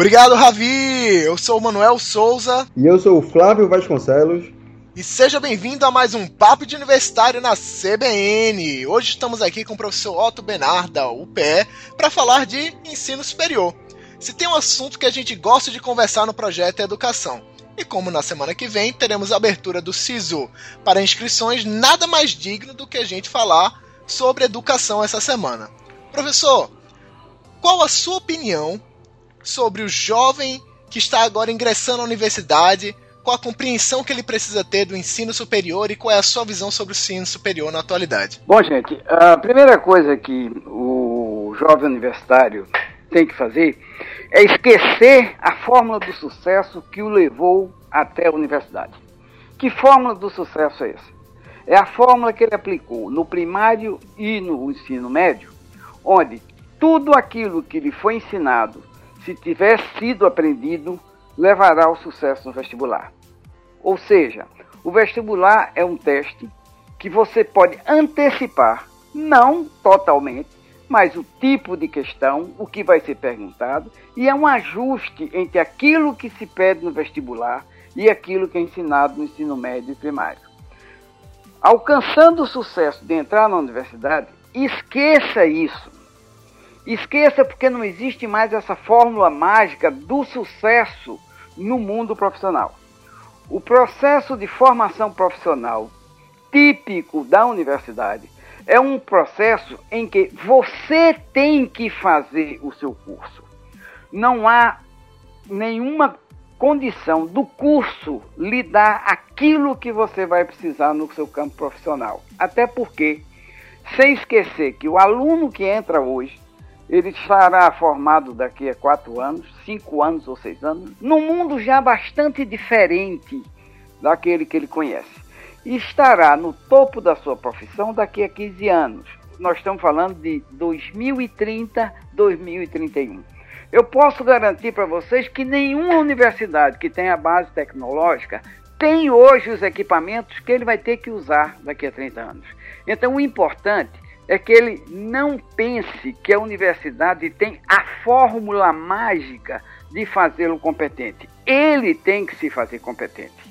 Obrigado, Ravi! Eu sou o Manuel Souza. E eu sou o Flávio Vasconcelos. E seja bem-vindo a mais um Papo de Universitário na CBN. Hoje estamos aqui com o professor Otto Benar, da UPE, para falar de ensino superior. Se tem um assunto que a gente gosta de conversar no projeto é educação. E como na semana que vem teremos a abertura do SISU para inscrições, nada mais digno do que a gente falar sobre educação essa semana. Professor, qual a sua opinião sobre o jovem que está agora ingressando na universidade qual a compreensão que ele precisa ter do ensino superior e qual é a sua visão sobre o ensino superior na atualidade? Bom, gente, a primeira coisa que o jovem universitário tem que fazer é esquecer a fórmula do sucesso que o levou até a universidade. Que fórmula do sucesso é essa? É a fórmula que ele aplicou no primário e no ensino médio, onde tudo aquilo que lhe foi ensinado, se tivesse sido aprendido, levará ao sucesso no vestibular. Ou seja, o vestibular é um teste que você pode antecipar, não totalmente, mas o tipo de questão, o que vai ser perguntado, e é um ajuste entre aquilo que se pede no vestibular e aquilo que é ensinado no ensino médio e primário. Alcançando o sucesso de entrar na universidade, esqueça isso. Esqueça porque não existe mais essa fórmula mágica do sucesso no mundo profissional. O processo de formação profissional típico da universidade é um processo em que você tem que fazer o seu curso. Não há nenhuma condição do curso lhe dar aquilo que você vai precisar no seu campo profissional. Até porque, sem esquecer que o aluno que entra hoje ele estará formado daqui a quatro anos, cinco anos ou seis anos, num mundo já bastante diferente daquele que ele conhece. E estará no topo da sua profissão daqui a 15 anos. Nós estamos falando de 2030, 2031. Eu posso garantir para vocês que nenhuma universidade que tenha base tecnológica tem hoje os equipamentos que ele vai ter que usar daqui a 30 anos. Então, o importante é que ele não pense que a universidade tem a fórmula mágica de fazê-lo competente. Ele tem que se fazer competente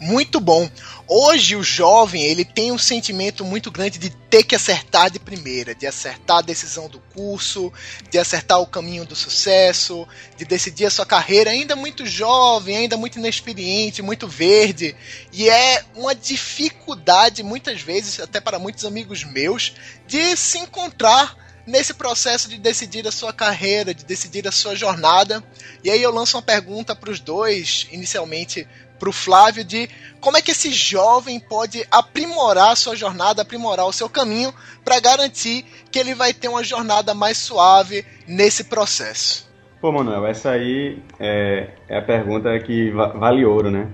muito bom. Hoje o jovem ele tem um sentimento muito grande de ter que acertar de primeira, de acertar a decisão do curso, de acertar o caminho do sucesso, de decidir a sua carreira. Ainda muito jovem, ainda muito inexperiente, muito verde, e é uma dificuldade muitas vezes, até para muitos amigos meus, de se encontrar nesse processo de decidir a sua carreira, de decidir a sua jornada. E aí eu lanço uma pergunta para os dois, inicialmente para o Flávio de como é que esse jovem pode aprimorar a sua jornada, aprimorar o seu caminho para garantir que ele vai ter uma jornada mais suave nesse processo. Pô, Manuel, essa aí é, é a pergunta que vale ouro, né?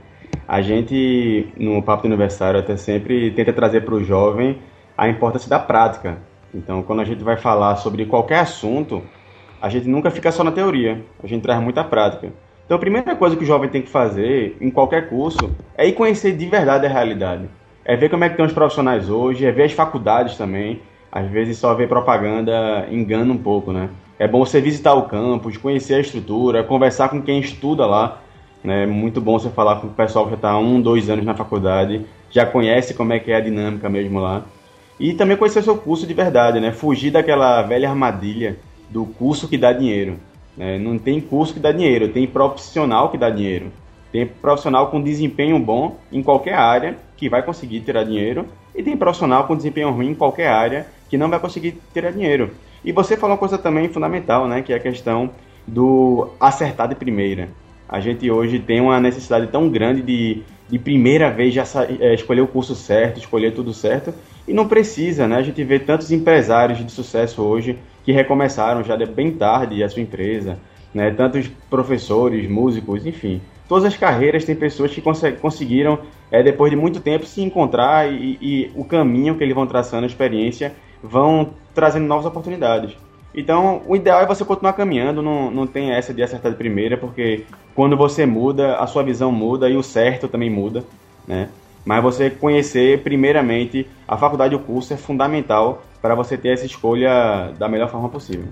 A gente, no Papo Universitário, até sempre tenta trazer para o jovem a importância da prática. Então, quando a gente vai falar sobre qualquer assunto, a gente nunca fica só na teoria, a gente traz muita prática. Então a primeira coisa que o jovem tem que fazer em qualquer curso é ir conhecer de verdade a realidade. É ver como é que estão os profissionais hoje, é ver as faculdades também. Às vezes só ver propaganda engana um pouco, né? É bom você visitar o campus, conhecer a estrutura, conversar com quem estuda lá. Né? É muito bom você falar com o pessoal que já está um, dois anos na faculdade, já conhece como é que é a dinâmica mesmo lá. E também conhecer o seu curso de verdade, né? Fugir daquela velha armadilha do curso que dá dinheiro. É, não tem curso que dá dinheiro, tem profissional que dá dinheiro. Tem profissional com desempenho bom em qualquer área que vai conseguir tirar dinheiro, e tem profissional com desempenho ruim em qualquer área que não vai conseguir tirar dinheiro. E você falou uma coisa também fundamental, né, que é a questão do acertar de primeira. A gente hoje tem uma necessidade tão grande de, de primeira vez já é, escolher o curso certo, escolher tudo certo, e não precisa, né? A gente vê tantos empresários de sucesso hoje que recomeçaram já bem tarde a sua empresa, né? Tantos professores, músicos, enfim. Todas as carreiras têm pessoas que conseguiram, é, depois de muito tempo, se encontrar e, e o caminho que eles vão traçando, a experiência, vão trazendo novas oportunidades. Então, o ideal é você continuar caminhando, não, não tem essa de acertar de primeira, porque quando você muda, a sua visão muda e o certo também muda, né? Mas você conhecer, primeiramente, a faculdade e o curso é fundamental para você ter essa escolha da melhor forma possível.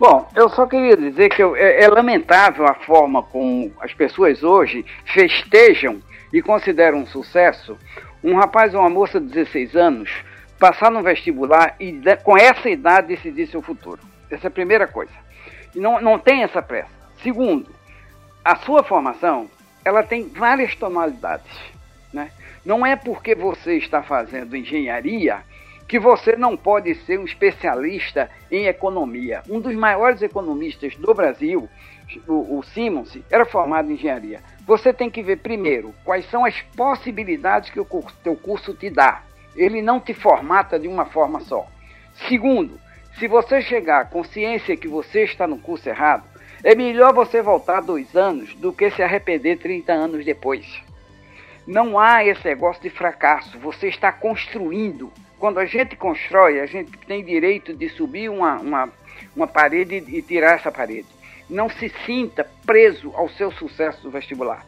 Bom, eu só queria dizer que eu, é, é, lamentável a forma como as pessoas hoje festejam e consideram um sucesso um rapaz ou uma moça de 16 anos passar no vestibular e com essa idade decidir seu futuro. Essa é a primeira coisa. E não, não tem essa pressa. Segundo, a sua formação ela tem várias tonalidades. Né? Não é porque você está fazendo engenharia que você não pode ser um especialista em economia. Um dos maiores economistas do Brasil, o, o Simons, era formado em engenharia. Você tem que ver primeiro quais são as possibilidades que o teu curso te dá. Ele não te formata de uma forma só. Segundo, se você chegar à consciência que você está no curso errado, é melhor você voltar dois anos do que se arrepender 30 anos depois. Não há esse negócio de fracasso. Você está construindo. Quando a gente constrói, a gente tem direito de subir uma, uma, uma parede e tirar essa parede. Não se sinta preso ao seu sucesso do vestibular.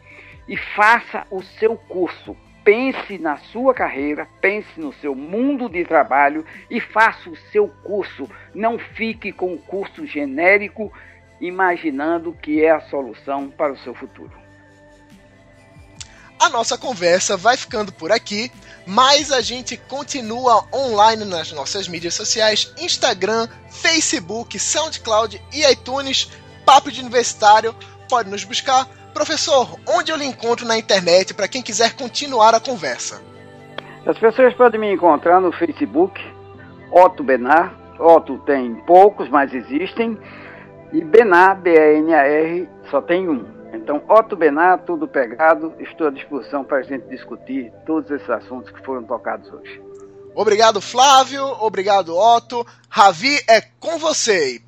E faça o seu curso pense na sua carreira, pense no seu mundo de trabalho e faça o seu curso. Não fique com o curso genérico imaginando que é a solução para o seu futuro. A nossa conversa vai ficando por aqui, mas a gente continua online nas nossas mídias sociais: Instagram, Facebook, SoundCloud e iTunes. Papo de Universitário, pode nos buscar Professor, onde eu lhe encontro na internet para quem quiser continuar a conversa? As pessoas podem me encontrar no Facebook, Otto Benar. Otto tem poucos, mas existem. E Benar, B-A-N-A-R, só tem um. Então, Otto Benar, tudo pegado, estou à disposição para a gente discutir todos esses assuntos que foram tocados hoje. Obrigado, Flávio. Obrigado, Otto. Ravi, é com você.